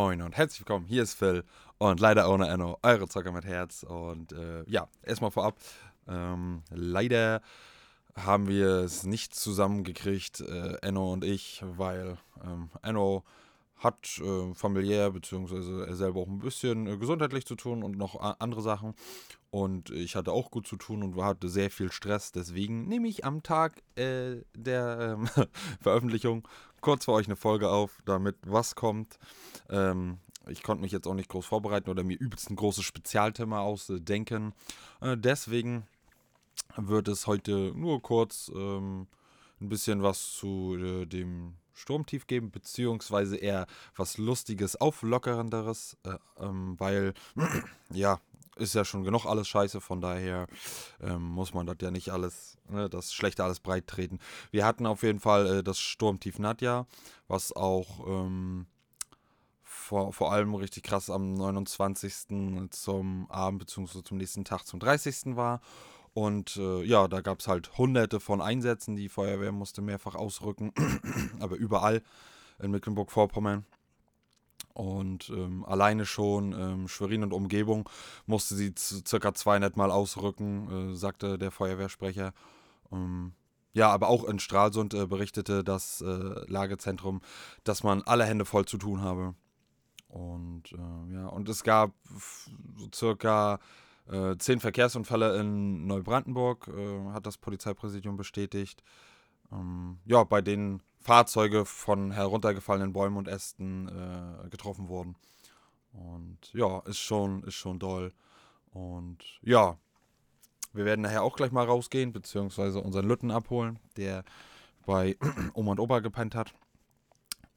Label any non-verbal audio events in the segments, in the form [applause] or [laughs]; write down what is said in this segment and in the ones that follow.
Moin und herzlich willkommen, hier ist Phil und leider ohne Enno, eure Zocker mit Herz. Und äh, ja, erstmal vorab, ähm, leider haben wir es nicht zusammengekriegt, äh, Enno und ich, weil ähm, Enno hat äh, familiär beziehungsweise er selber auch ein bisschen äh, gesundheitlich zu tun und noch andere Sachen. Und ich hatte auch gut zu tun und hatte sehr viel Stress. Deswegen nehme ich am Tag äh, der ähm, [laughs] Veröffentlichung kurz für euch eine Folge auf, damit was kommt. Ähm, ich konnte mich jetzt auch nicht groß vorbereiten oder mir übelst ein großes Spezialthema ausdenken. Äh, deswegen wird es heute nur kurz ähm, ein bisschen was zu äh, dem Sturmtief geben, beziehungsweise eher was Lustiges, Auflockerenderes, äh, ähm, weil, [clears throat] ja, ist ja schon genug alles scheiße, von daher ähm, muss man das ja nicht alles, ne, das Schlechte alles breit treten. Wir hatten auf jeden Fall äh, das Sturmtief Nadja, was auch ähm, vor, vor allem richtig krass am 29. zum Abend bzw. zum nächsten Tag zum 30. war. Und äh, ja, da gab es halt hunderte von Einsätzen. Die Feuerwehr musste mehrfach ausrücken, [clears throat] aber überall in Mecklenburg-Vorpommern. Und ähm, alleine schon ähm, Schwerin und Umgebung musste sie circa 200 Mal ausrücken, äh, sagte der Feuerwehrsprecher. Ähm, ja, aber auch in Stralsund äh, berichtete das äh, Lagezentrum, dass man alle Hände voll zu tun habe. Und äh, ja, und es gab so circa äh, zehn Verkehrsunfälle in Neubrandenburg, äh, hat das Polizeipräsidium bestätigt. Ähm, ja, bei denen Fahrzeuge von heruntergefallenen Bäumen und Ästen äh, getroffen wurden. Und ja, ist schon, ist schon doll. Und ja, wir werden nachher auch gleich mal rausgehen, beziehungsweise unseren Lütten abholen, der bei [clears throat] Oma und Opa gepennt hat.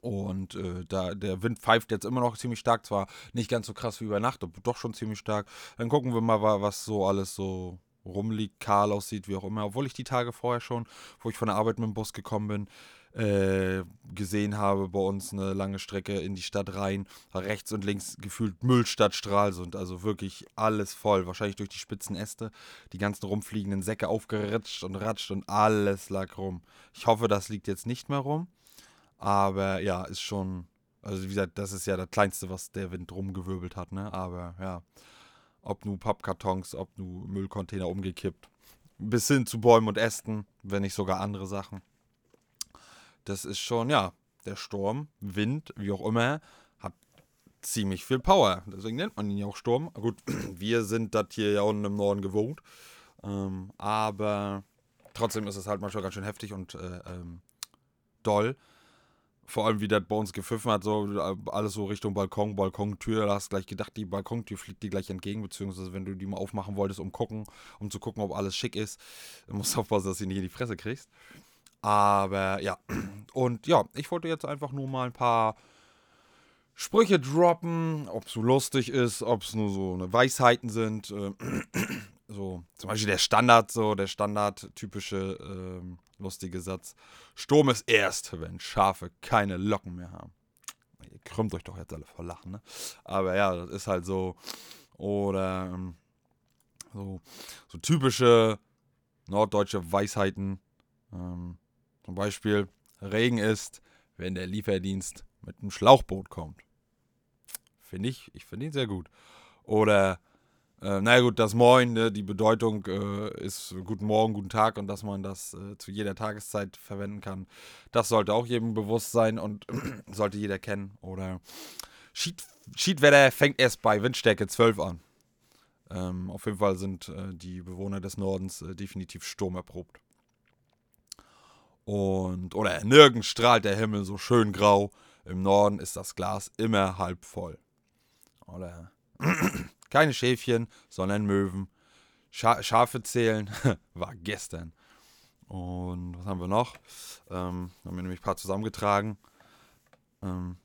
Und äh, da, der Wind pfeift jetzt immer noch ziemlich stark, zwar nicht ganz so krass wie über Nacht, aber doch schon ziemlich stark. Dann gucken wir mal, was so alles so rumliegt, kahl aussieht, wie auch immer. Obwohl ich die Tage vorher schon, wo ich von der Arbeit mit dem Bus gekommen bin, äh, gesehen habe, bei uns eine lange Strecke in die Stadt rein, rechts und links gefühlt Müllstadt Stralsund, also wirklich alles voll, wahrscheinlich durch die spitzen Äste, die ganzen rumfliegenden Säcke aufgeritscht und ratscht und alles lag rum. Ich hoffe, das liegt jetzt nicht mehr rum. Aber ja, ist schon, also wie gesagt, das ist ja das Kleinste, was der Wind rumgewirbelt hat, ne? Aber ja, ob nur Pappkartons, ob nur Müllcontainer umgekippt. Bis hin zu Bäumen und Ästen, wenn nicht sogar andere Sachen. Das ist schon, ja, der Sturm, Wind, wie auch immer, hat ziemlich viel Power. Deswegen nennt man ihn ja auch Sturm. Gut, [clears throat] wir sind das hier ja unten im Norden gewohnt. Ähm, aber trotzdem ist es halt manchmal ganz schön heftig und äh, ähm, doll vor allem wie das bei uns gepfiffen hat, so alles so Richtung Balkon, Balkontür, da hast du gleich gedacht, die Balkontür fliegt dir gleich entgegen, beziehungsweise wenn du die mal aufmachen wolltest, um gucken, um zu gucken, ob alles schick ist, musst du aufpassen, dass du nicht in die Fresse kriegst. Aber ja, und ja, ich wollte jetzt einfach nur mal ein paar Sprüche droppen, ob es so lustig ist, ob es nur so eine Weisheiten sind. So, zum Beispiel der Standard, so der Standard-typische ähm, lustige Satz. Sturm ist erst, wenn Schafe keine Locken mehr haben. Ihr krümmt euch doch jetzt alle vor Lachen, ne? Aber ja, das ist halt so. Oder ähm, so, so typische norddeutsche Weisheiten. Ähm, zum Beispiel, Regen ist, wenn der Lieferdienst mit einem Schlauchboot kommt. Finde ich, ich finde ihn sehr gut. Oder äh, naja gut, das Moin, ne, die Bedeutung äh, ist Guten Morgen, Guten Tag und dass man das äh, zu jeder Tageszeit verwenden kann. Das sollte auch jedem bewusst sein und [clears throat] sollte jeder kennen. Oder Schied, Schiedwetter fängt erst bei Windstärke 12 an. Ähm, auf jeden Fall sind äh, die Bewohner des Nordens äh, definitiv sturmerprobt. Und, oder nirgends strahlt der Himmel so schön grau. Im Norden ist das Glas immer halb voll. Oder [clears throat] keine Schäfchen, sondern Möwen. Scha Schafe zählen [laughs] war gestern. Und was haben wir noch? Ähm, haben wir nämlich ein paar zusammengetragen. Ähm,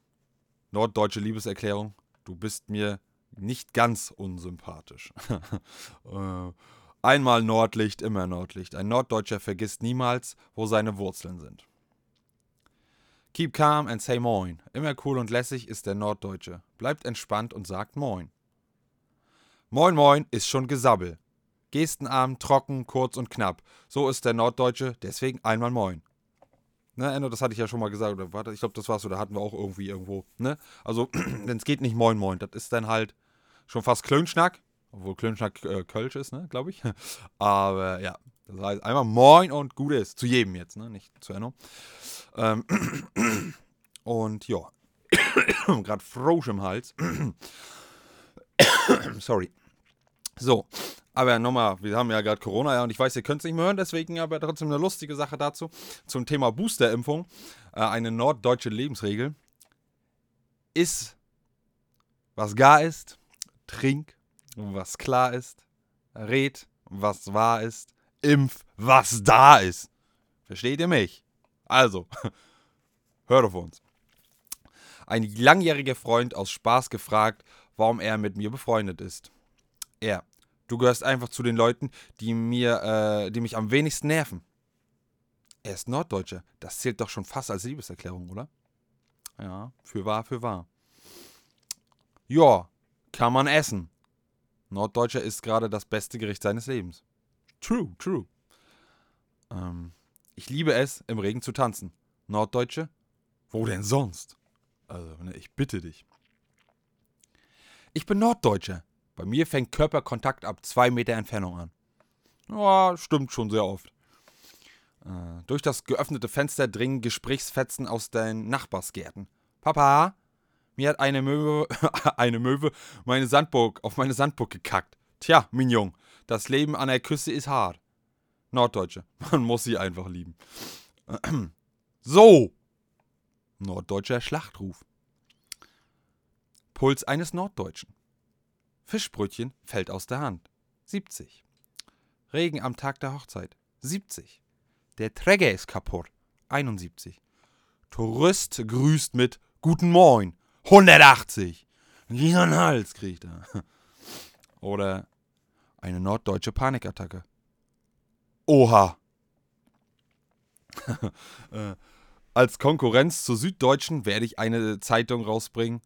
Norddeutsche Liebeserklärung. du bist mir nicht ganz unsympathisch. [laughs] äh, einmal Nordlicht, immer Nordlicht. Ein Norddeutscher vergisst niemals, wo seine Wurzeln sind. Keep calm and say moin. Immer cool und lässig ist der Norddeutsche. Bleibt entspannt und sagt moin. Moin moin ist schon Gesabbel. Gestenarm, trocken, kurz und knapp. So ist der Norddeutsche, deswegen einmal moin. Ne, Enno, das hatte ich ja schon mal gesagt, oder warte, ich glaube, das war's, oder hatten wir auch irgendwie irgendwo, ne? Also, [clears throat] denn es geht nicht moin moin, das ist dann halt schon fast Klönschnack, obwohl Klönschnack äh, Kölsch ist, ne, glaube ich. [laughs] Aber ja, das heißt einmal moin und gut ist, zu jedem jetzt, ne, nicht zu Enno. Ähm, [clears throat] und ja, [clears throat] gerade Frosch im Hals. [coughs] Sorry. So, aber nochmal, wir haben ja gerade Corona, ja, und ich weiß, ihr könnt es nicht mehr hören, deswegen aber trotzdem eine lustige Sache dazu. Zum Thema Boosterimpfung. Äh, eine norddeutsche Lebensregel. Iss, was gar ist, trink, was klar ist, red, was wahr ist, impf, was da ist. Versteht ihr mich? Also, [laughs] hört auf uns. Ein langjähriger Freund aus Spaß gefragt, warum er mit mir befreundet ist. Er, Du gehörst einfach zu den Leuten, die mir, äh, die mich am wenigsten nerven. Er ist Norddeutscher. Das zählt doch schon fast als Liebeserklärung, oder? Ja, für wahr, für wahr. Ja, kann man essen. Norddeutscher ist gerade das beste Gericht seines Lebens. True, true. Ähm, ich liebe es, im Regen zu tanzen. Norddeutsche? Wo denn sonst? Also, ne, ich bitte dich. Ich bin Norddeutscher. Bei mir fängt Körperkontakt ab zwei Meter Entfernung an. Ja, stimmt schon sehr oft. Äh, durch das geöffnete Fenster dringen Gesprächsfetzen aus den Nachbarsgärten. Papa, mir hat eine Möwe, [laughs] eine Möwe meine Sandburg, auf meine Sandburg gekackt. Tja, Mignon, das Leben an der Küste ist hart. Norddeutsche, [laughs] man muss sie einfach lieben. [clears throat] So! Norddeutscher Schlachtruf. Puls eines Norddeutschen. Fischbrötchen fällt aus der Hand. 70. Regen am Tag der Hochzeit. 70. Der Träger ist kaputt. 71. Tourist grüßt mit Guten Moin. 180. Wie ein Hals kriegt er. [laughs] Oder eine norddeutsche Panikattacke. Oha. [laughs] Äh, als Konkurrenz zur Süddeutschen werde ich eine Zeitung rausbringen.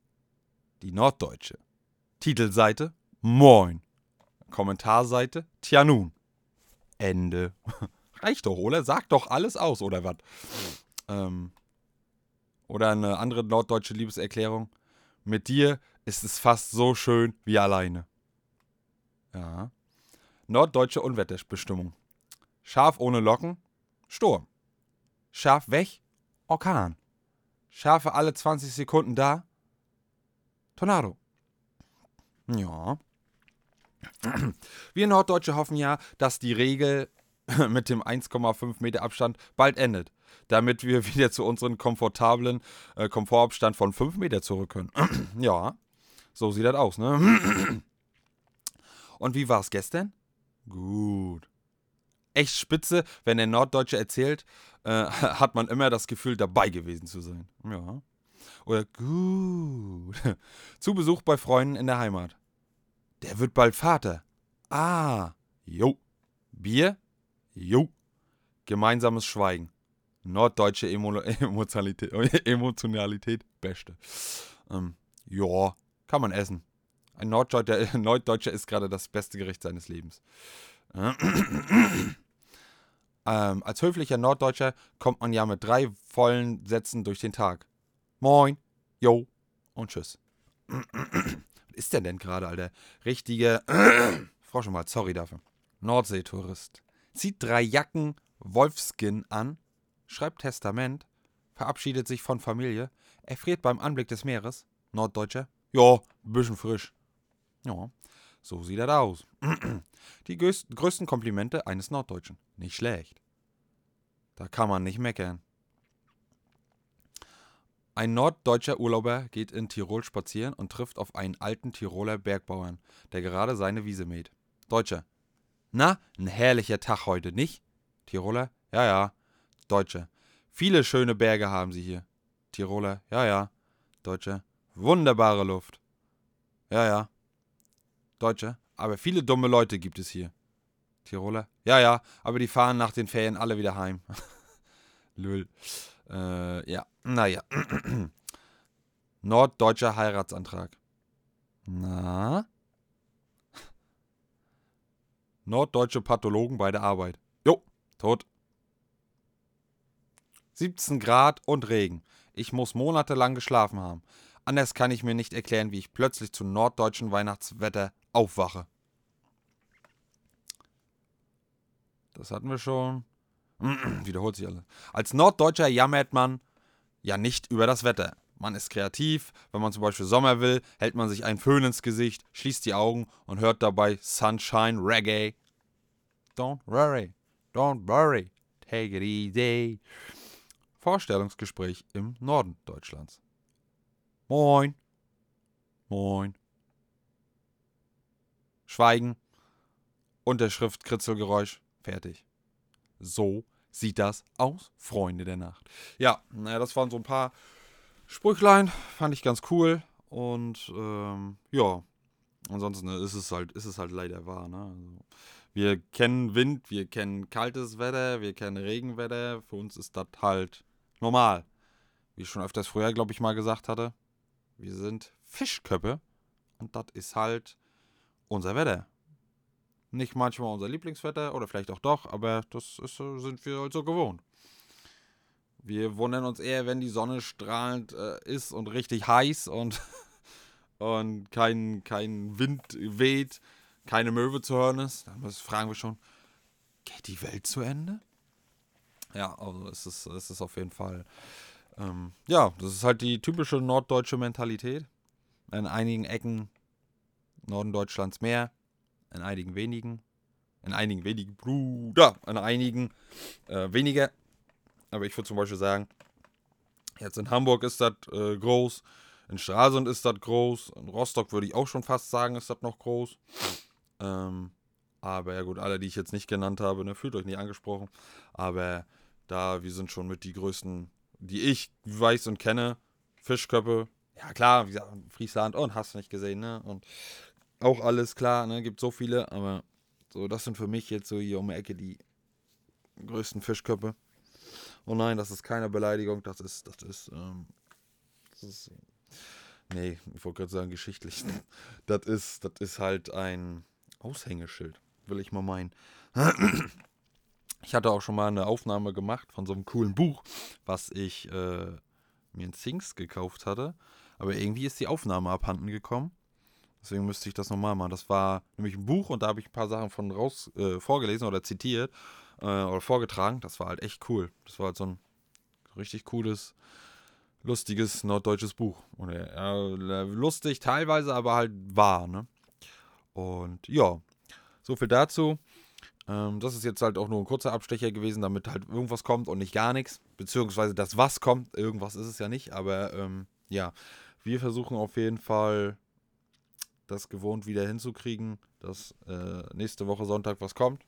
Die Norddeutsche. Titelseite Moin. Kommentarseite Tja nun. Ende. [laughs] Reicht doch, oder? Sagt doch alles aus, oder was? Ähm, oder eine andere norddeutsche Liebeserklärung. Mit dir ist es fast so schön wie alleine. Ja. Norddeutsche Unwetterbestimmung. Schaf ohne Locken, Sturm. Schaf weg, Orkan. Schafe alle 20 Sekunden da, Tornado. Ja. Wir Norddeutsche hoffen ja, dass die Regel [laughs] mit dem 1,5 Meter Abstand bald endet, damit wir [laughs] wieder zu unserem komfortablen äh, Komfortabstand von 5 Meter zurück können. [clears throat] ja, so sieht das aus, ne? [clears throat] Und wie war es gestern? Gut. Echt spitze, wenn der Norddeutsche erzählt, äh, [laughs] hat man immer das Gefühl, dabei gewesen zu sein. Ja. Oder gut. [laughs] Zu Besuch bei Freunden in der Heimat. Der wird bald Vater. Ah, jo. Bier? Jo. Gemeinsames Schweigen. Norddeutsche Emo [laughs] [laughs] Emotionalität, beste. Ähm, ja, kann man essen. Ein Norddeutscher, Norddeutscher ist gerade das beste Gericht seines Lebens. ähm, als höflicher Norddeutscher kommt man ja mit drei vollen Sätzen durch den Tag. Moin, jo und tschüss ist der denn gerade, Alter? Richtige. [clears throat] Frau schon mal, sorry dafür. Nordseetourist. Zieht drei Jacken Wolfskin an, schreibt Testament, verabschiedet sich von Familie, erfriert beim Anblick des Meeres. Norddeutscher. Ja, bisschen frisch. Ja, so sieht das aus. [clears throat] Die größten Komplimente eines Norddeutschen. Nicht schlecht. Da kann man nicht meckern. Ein norddeutscher Urlauber geht in Tirol spazieren und trifft auf einen alten Tiroler Bergbauern, der gerade seine Wiese mäht. Deutscher. Na, ein herrlicher Tag heute, nicht? Tiroler. Ja, ja. Deutscher. Viele schöne Berge haben sie hier. Tiroler. Ja, ja. Deutscher. Wunderbare Luft. Ja, ja. Deutsche. Aber viele dumme Leute gibt es hier. Tiroler? Ja, ja. Aber die fahren nach den Ferien alle wieder heim. [laughs] Lül. Äh, ja. Naja. [clears throat] Norddeutscher Heiratsantrag. Na? Norddeutsche Pathologen bei der Arbeit. Jo, tot. 17 Grad und Regen. Ich muss monatelang geschlafen haben. Anders kann ich mir nicht erklären, wie ich plötzlich zu norddeutschen Weihnachtswetter aufwache. Das hatten wir schon. [clears throat] Wiederholt sich alles. Als Norddeutscher jammert man ja nicht über das Wetter. Man ist kreativ. Wenn man zum Beispiel Sommer will, hält man sich einen Föhn ins Gesicht, schließt die Augen und hört dabei Sunshine Reggae. Don't worry, don't worry, take it easy. Vorstellungsgespräch im Norden Deutschlands. Moin. Moin. Schweigen. Unterschrift, Kritzelgeräusch. Fertig. So sieht das aus, Freunde der Nacht. Ja, naja, das waren so ein paar Sprüchlein. Fand ich ganz cool. Und ähm, ja, ansonsten ist es halt, ist es halt leider wahr. Ne? Also, wir kennen Wind, wir kennen kaltes Wetter, wir kennen Regenwetter. Für uns ist das halt normal. Wie ich schon öfters früher, glaube ich, mal gesagt hatte. Wir sind Fischköppe und das ist halt unser Wetter. Nicht manchmal unser Lieblingswetter oder vielleicht auch doch, aber das ist, sind wir halt so gewohnt. Wir wundern uns eher, wenn die Sonne strahlend äh, ist und richtig heiß und, [laughs] und kein, kein Wind weht, keine Möwe zu hören ist. Dann fragen wir schon, geht die Welt zu Ende? Ja, also es ist, es ist auf jeden Fall ähm, ja, das ist halt die typische norddeutsche Mentalität. In einigen Ecken Norden Deutschlands mehr, in einigen wenigen, in einigen wenigen Bruder, in einigen äh, weniger. Aber ich würde zum Beispiel sagen, jetzt in Hamburg ist das äh, groß, in Stralsund ist das groß, in Rostock würde ich auch schon fast sagen, ist das noch groß. Ähm, aber ja gut, alle, die ich jetzt nicht genannt habe, ne, fühlt euch nicht angesprochen. Aber da, wir sind schon mit die größten die ich weiß und kenne, Fischköppe, ja klar, wie gesagt, Friesland und hast du nicht gesehen, ne? Und auch alles klar, ne? Gibt so viele, aber so, das sind für mich jetzt so hier um die Ecke die größten Fischköppe. Oh nein, das ist keine Beleidigung, das ist, das ist, ähm, das ist, nee, ich wollte gerade sagen, geschichtlich. [laughs] Das ist, das ist halt ein Aushängeschild, will ich mal meinen. [clears throat] Ich hatte auch schon mal eine Aufnahme gemacht von so einem coolen Buch, was ich äh, mir in Things gekauft hatte. Aber irgendwie ist die Aufnahme abhanden gekommen. Deswegen müsste ich das nochmal machen. Das war nämlich ein Buch und da habe ich ein paar Sachen von raus äh, vorgelesen oder zitiert äh, oder vorgetragen. Das war halt echt cool. Das war halt so ein richtig cooles, lustiges norddeutsches Buch. Und, äh, lustig teilweise, aber halt wahr. Ne? Und ja, so viel dazu. Ähm, das ist jetzt halt auch nur ein kurzer Abstecher gewesen, damit halt irgendwas kommt und nicht gar nichts. Beziehungsweise das, was kommt, irgendwas ist es ja nicht. Aber ähm, ja, wir versuchen auf jeden Fall das gewohnt wieder hinzukriegen, dass äh, nächste Woche Sonntag was kommt.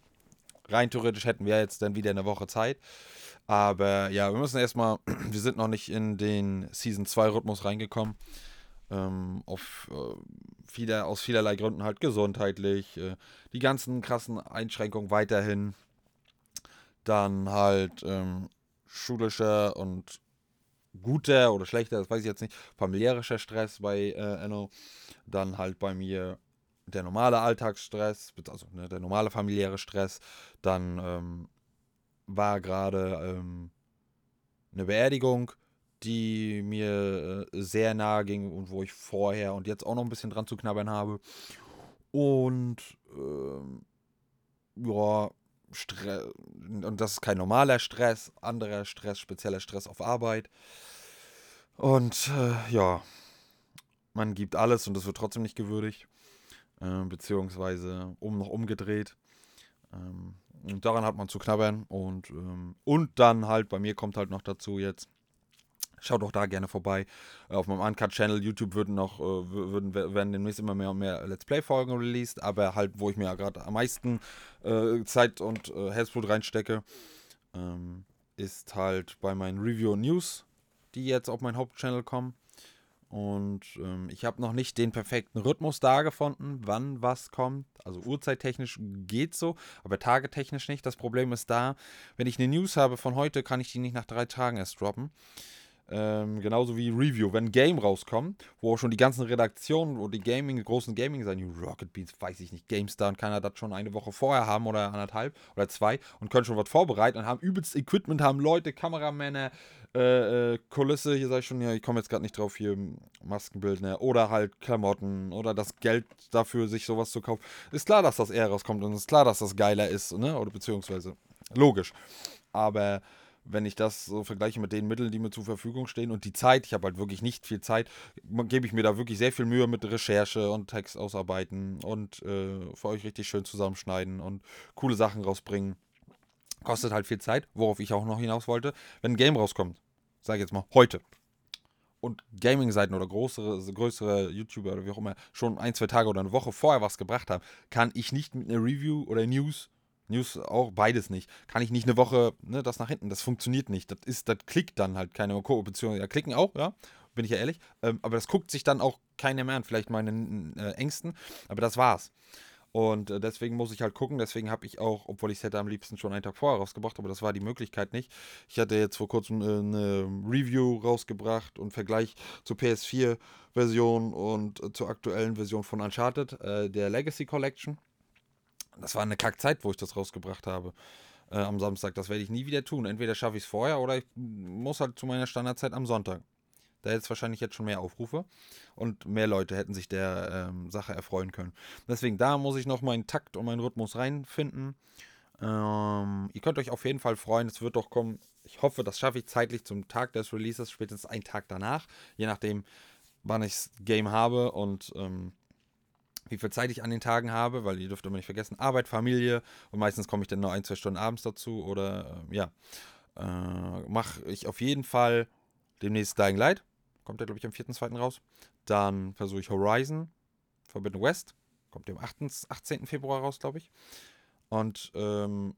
Rein theoretisch hätten wir jetzt dann wieder eine Woche Zeit. Aber ja, wir müssen erstmal, [clears throat] wir sind noch nicht in den Season 2 Rhythmus reingekommen. Ähm, auf, äh, viele, aus vielerlei Gründen halt gesundheitlich, äh, die ganzen krassen Einschränkungen weiterhin, dann halt ähm, schulischer und guter oder schlechter, das weiß ich jetzt nicht, familiärischer Stress bei äh, Enno, dann halt bei mir der normale Alltagsstress, also ne, der normale familiäre Stress, dann ähm, war gerade ähm, eine Beerdigung, die mir äh, sehr nahe ging und wo ich vorher und jetzt auch noch ein bisschen dran zu knabbern habe. Und ähm, ja, Stress, und das ist kein normaler Stress, anderer Stress, spezieller Stress auf Arbeit. Und äh, ja, man gibt alles und das wird trotzdem nicht gewürdigt, äh, beziehungsweise um noch umgedreht. Ähm, und daran hat man zu knabbern und, ähm, und dann halt, bei mir kommt halt noch dazu jetzt, Schaut auch da gerne vorbei. Äh, auf meinem Uncut-Channel, YouTube würden noch, äh, würden, werden demnächst immer mehr und mehr Let's Play-Folgen released, aber halt, wo ich mir ja gerade am meisten äh, Zeit und äh, Herzblut reinstecke, ähm, ist halt bei meinen Review News, die jetzt auf meinen Hauptchannel kommen. Und ähm, ich habe noch nicht den perfekten Rhythmus da gefunden, wann was kommt. Also uhrzeittechnisch geht so, aber tagetechnisch nicht. Das Problem ist da, wenn ich eine News habe von heute, kann ich die nicht nach drei Tagen erst droppen. Ähm, genauso wie Review. Wenn ein Game rauskommt, wo auch schon die ganzen Redaktionen, wo die Gaming, großen Gaming sein, Rocket Beans, weiß ich nicht, GameStar und kann er das schon eine Woche vorher haben oder anderthalb oder zwei und können schon was vorbereiten und haben übelst Equipment, haben Leute, Kameramänner, äh, äh, Kulisse, hier sag ich schon, ja, ich komme jetzt gerade nicht drauf, hier Maskenbildner oder halt Klamotten oder das Geld dafür, sich sowas zu kaufen. Ist klar, dass das eher rauskommt und ist klar, dass das geiler ist, ne? Oder beziehungsweise logisch. Aber wenn ich das so vergleiche mit den Mitteln, die mir zur Verfügung stehen und die Zeit, ich habe halt wirklich nicht viel Zeit, gebe ich mir da wirklich sehr viel Mühe mit Recherche und Text ausarbeiten und äh, für euch richtig schön zusammenschneiden und coole Sachen rausbringen. Kostet halt viel Zeit, worauf ich auch noch hinaus wollte. Wenn ein Game rauskommt, sage ich jetzt mal heute, und Gaming-Seiten oder größere, größere YouTuber oder wie auch immer schon ein, zwei Tage oder eine Woche vorher was gebracht haben, kann ich nicht mit einer Review oder News News auch beides nicht. Kann ich nicht eine Woche ne, das nach hinten. Das funktioniert nicht. Das ist, das klickt dann halt keine Beziehungsweise ja, klicken auch, ja, bin ich ja ehrlich. Ähm, aber das guckt sich dann auch keiner mehr an. Vielleicht meine äh, Ängsten, aber das war's. Und äh, deswegen muss ich halt gucken. Deswegen habe ich auch, obwohl ich es hätte am liebsten schon einen Tag vorher rausgebracht, aber das war die Möglichkeit nicht. Ich hatte jetzt vor kurzem äh, eine Review rausgebracht und Vergleich zur PS4-Version und äh, zur aktuellen Version von Uncharted, äh, der Legacy Collection. Das war eine Kackzeit, wo ich das rausgebracht habe äh, am Samstag. Das werde ich nie wieder tun. Entweder schaffe ich es vorher oder ich muss halt zu meiner Standardzeit am Sonntag. Da hätte es wahrscheinlich jetzt schon mehr Aufrufe und mehr Leute hätten sich der ähm, Sache erfreuen können. Deswegen, da muss ich noch meinen Takt und meinen Rhythmus reinfinden. Ähm, ihr könnt euch auf jeden Fall freuen. Es wird doch kommen. Ich hoffe, das schaffe ich zeitlich zum Tag des Releases, spätestens einen Tag danach. Je nachdem, wann ich das Game habe und ähm, wie viel Zeit ich an den Tagen habe, weil ihr dürft immer nicht vergessen, Arbeit, Familie und meistens komme ich dann nur ein, zwei Stunden abends dazu oder äh, ja, äh, mache ich auf jeden Fall demnächst Dying Light, kommt der glaube ich am 4.2. raus, dann versuche ich Horizon, Forbidden West, kommt am 18. Februar raus, glaube ich und ähm,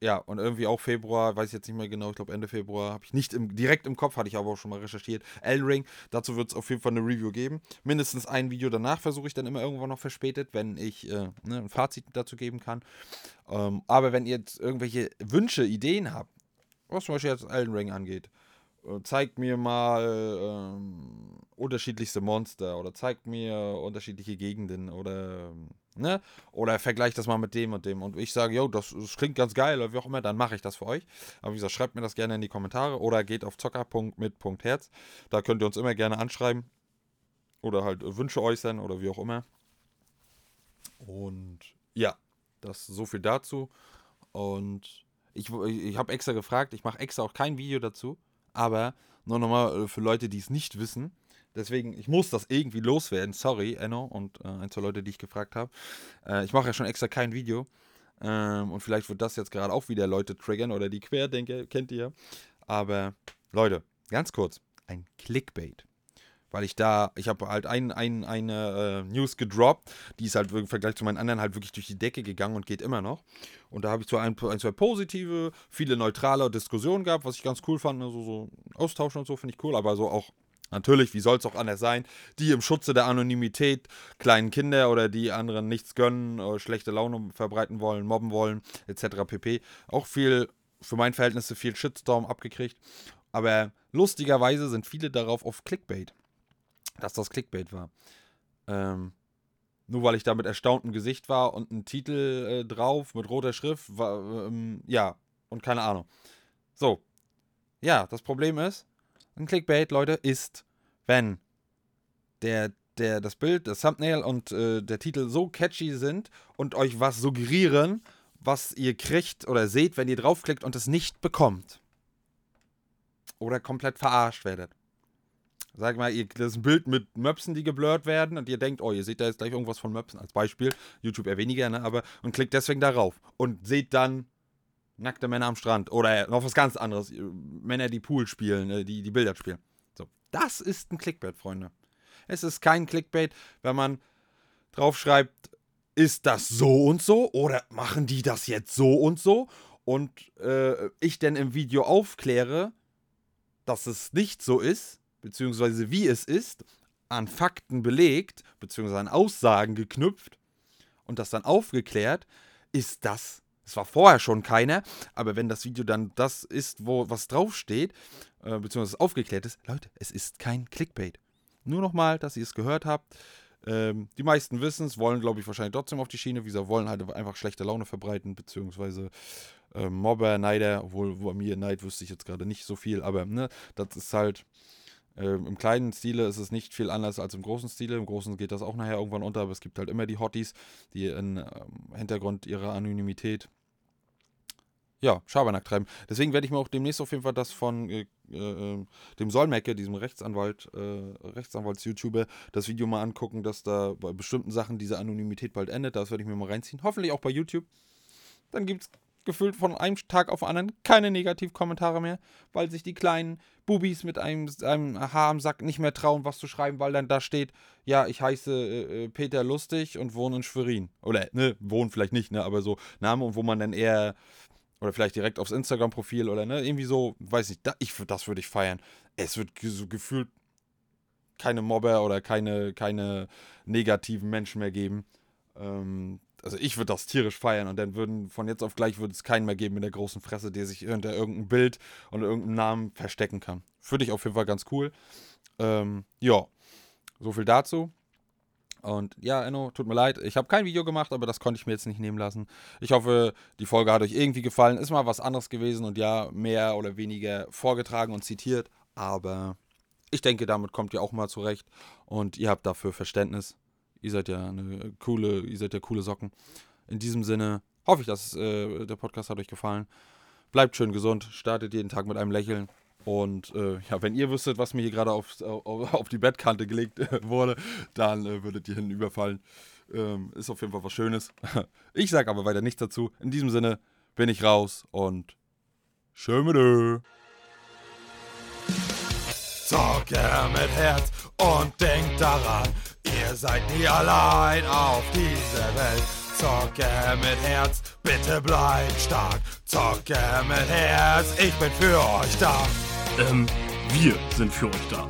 ja, und irgendwie auch Februar, weiß ich jetzt nicht mehr genau, ich glaube Ende Februar, habe ich nicht im, direkt im Kopf, hatte ich aber auch schon mal recherchiert. Elden Ring, dazu wird es auf jeden Fall eine Review geben. Mindestens ein Video danach versuche ich dann immer irgendwann noch verspätet, wenn ich äh, ne, ein Fazit dazu geben kann. Ähm, aber wenn ihr jetzt irgendwelche Wünsche, Ideen habt, was zum Beispiel jetzt Elden Ring angeht, äh, zeigt mir mal ähm, unterschiedlichste Monster oder zeigt mir unterschiedliche Gegenden oder ne? Oder vergleicht das mal mit dem und dem. Und ich sage, yo, das, das klingt ganz geil oder wie auch immer, dann mache ich das für euch. Aber wie gesagt, schreibt mir das gerne in die Kommentare oder geht auf zocker.mit.herz. Da könnt ihr uns immer gerne anschreiben. Oder halt Wünsche äußern oder wie auch immer. Und ja, das so viel dazu. Und ich, ich habe extra gefragt, ich mache extra auch kein Video dazu, aber nur nochmal äh, für Leute, die es nicht wissen. Deswegen, ich muss das irgendwie loswerden. Sorry, Enno und äh, ein, zwei Leute, die ich gefragt habe. Äh, ich mache ja schon extra kein Video. Ähm, und vielleicht wird das jetzt gerade auch wieder Leute triggern oder die Querdenker, kennt ihr. Aber Leute, ganz kurz, ein Clickbait. Weil ich da, ich habe halt ein, ein, eine äh, News gedroppt, die ist halt im Vergleich zu meinen anderen halt wirklich durch die Decke gegangen und geht immer noch. Und da habe ich zwar ein, ein, zwei positive, viele neutrale Diskussionen gehabt, was ich ganz cool fand, also so Austausch und so finde ich cool, aber so auch Natürlich, wie soll es auch anders sein, die im Schutze der Anonymität kleinen Kinder oder die anderen nichts gönnen, oder schlechte Laune verbreiten wollen, mobben wollen, etc. pp. Auch viel, für mein Verhältnisse, viel Shitstorm abgekriegt. Aber lustigerweise sind viele darauf auf Clickbait, dass das Clickbait war. Ähm, nur weil ich da mit erstauntem Gesicht war und ein Titel äh, drauf mit roter Schrift, war, ähm, ja, und keine Ahnung. So. Ja, das Problem ist, ein Clickbait, Leute, ist, wenn der, der, das Bild, das Thumbnail und äh, der Titel so catchy sind und euch was suggerieren, was ihr kriegt oder seht, wenn ihr draufklickt und es nicht bekommt. Oder komplett verarscht werdet. Sag mal, ihr, das ist ein Bild mit Möpsen, die geblurrt werden und ihr denkt, oh, ihr seht da jetzt gleich irgendwas von Möpsen als Beispiel. YouTube eher weniger, ne? Aber und klickt deswegen darauf und seht dann nackte Männer am Strand oder noch was ganz anderes. Männer, die Pool spielen, äh, die, die Bilder spielen. So, das ist ein Clickbait, Freunde. Es ist kein Clickbait, wenn man draufschreibt, ist das so und so oder machen die das jetzt so und so und äh, ich dann im Video aufkläre, dass es nicht so ist beziehungsweise wie es ist, an Fakten belegt, beziehungsweise an Aussagen geknüpft und das dann aufgeklärt, ist das. Es war vorher schon keiner, aber wenn das Video dann das ist, wo was draufsteht, äh, beziehungsweise aufgeklärt ist, Leute, es ist kein Clickbait. Nur nochmal, dass ihr es gehört habt. Ähm, die meisten wissen es, wollen, glaube ich, wahrscheinlich trotzdem auf die Schiene. Wie wollen halt einfach schlechte Laune verbreiten, beziehungsweise äh, Mobber, Neider, obwohl bei mir Neid wüsste ich jetzt gerade nicht so viel, aber ne, das ist halt. Äh, Im kleinen Stile ist es nicht viel anders als im großen Stile. Im großen geht das auch nachher irgendwann unter, aber es gibt halt immer die Hotties, die im ähm, Hintergrund ihrer Anonymität ja, Schabernack treiben. Deswegen werde ich mir auch demnächst auf jeden Fall das von äh, äh, dem Solmecke, diesem Rechtsanwalt, äh, Rechtsanwalts-YouTuber, das Video mal angucken, dass da bei bestimmten Sachen diese Anonymität bald endet. Das werde ich mir mal reinziehen. Hoffentlich auch bei YouTube. Dann gibt es gefühlt von einem Tag auf den anderen keine Negativkommentare mehr, weil sich die kleinen Bubis mit einem, einem Haar am Sack nicht mehr trauen, was zu schreiben, weil dann da steht, ja, ich heiße äh, äh Peter Lustig und wohne in Schwerin. Oder, ne, wohnen vielleicht nicht, ne, aber so Name und wo man dann eher oder vielleicht direkt aufs Instagram-Profil oder ne, irgendwie so, weiß nicht, da, ich, das würde ich feiern. Es wird so gefühlt keine Mobber oder keine, keine negativen Menschen mehr geben. Ähm, also ich würde das tierisch feiern und dann würden von jetzt auf gleich würde es keinen mehr geben mit der großen Fresse, der sich hinter irgendeinem Bild und irgendeinem Namen verstecken kann. Finde ich auf jeden Fall ganz cool. Ähm, ja, so viel dazu. Und ja, Enno, tut mir leid, ich habe kein Video gemacht, aber das konnte ich mir jetzt nicht nehmen lassen. Ich hoffe, die Folge hat euch irgendwie gefallen. Ist mal was anderes gewesen und ja, mehr oder weniger vorgetragen und zitiert. Aber ich denke, damit kommt ihr auch mal zurecht. Und ihr habt dafür Verständnis. Ihr seid ja eine coole, ihr seid ja coole Socken. In diesem Sinne hoffe ich, dass äh, der Podcast hat euch gefallen. Bleibt schön gesund, startet jeden Tag mit einem Lächeln. Und äh, ja, wenn ihr wüsstet, was mir hier gerade auf, auf, auf, die Bettkante gelegt äh, wurde, dann äh, würdet ihr hinüberfallen. Ähm, ist auf jeden Fall was Schönes. [laughs] Ich sage aber weiter nichts dazu. In diesem Sinne bin ich raus und Schömedö. Zocke mit Herz und denkt daran, ihr seid nie allein auf dieser Welt. Zocke mit Herz, bitte bleibt stark. Zocke mit Herz, ich bin für euch da. Ähm, wir sind für euch da.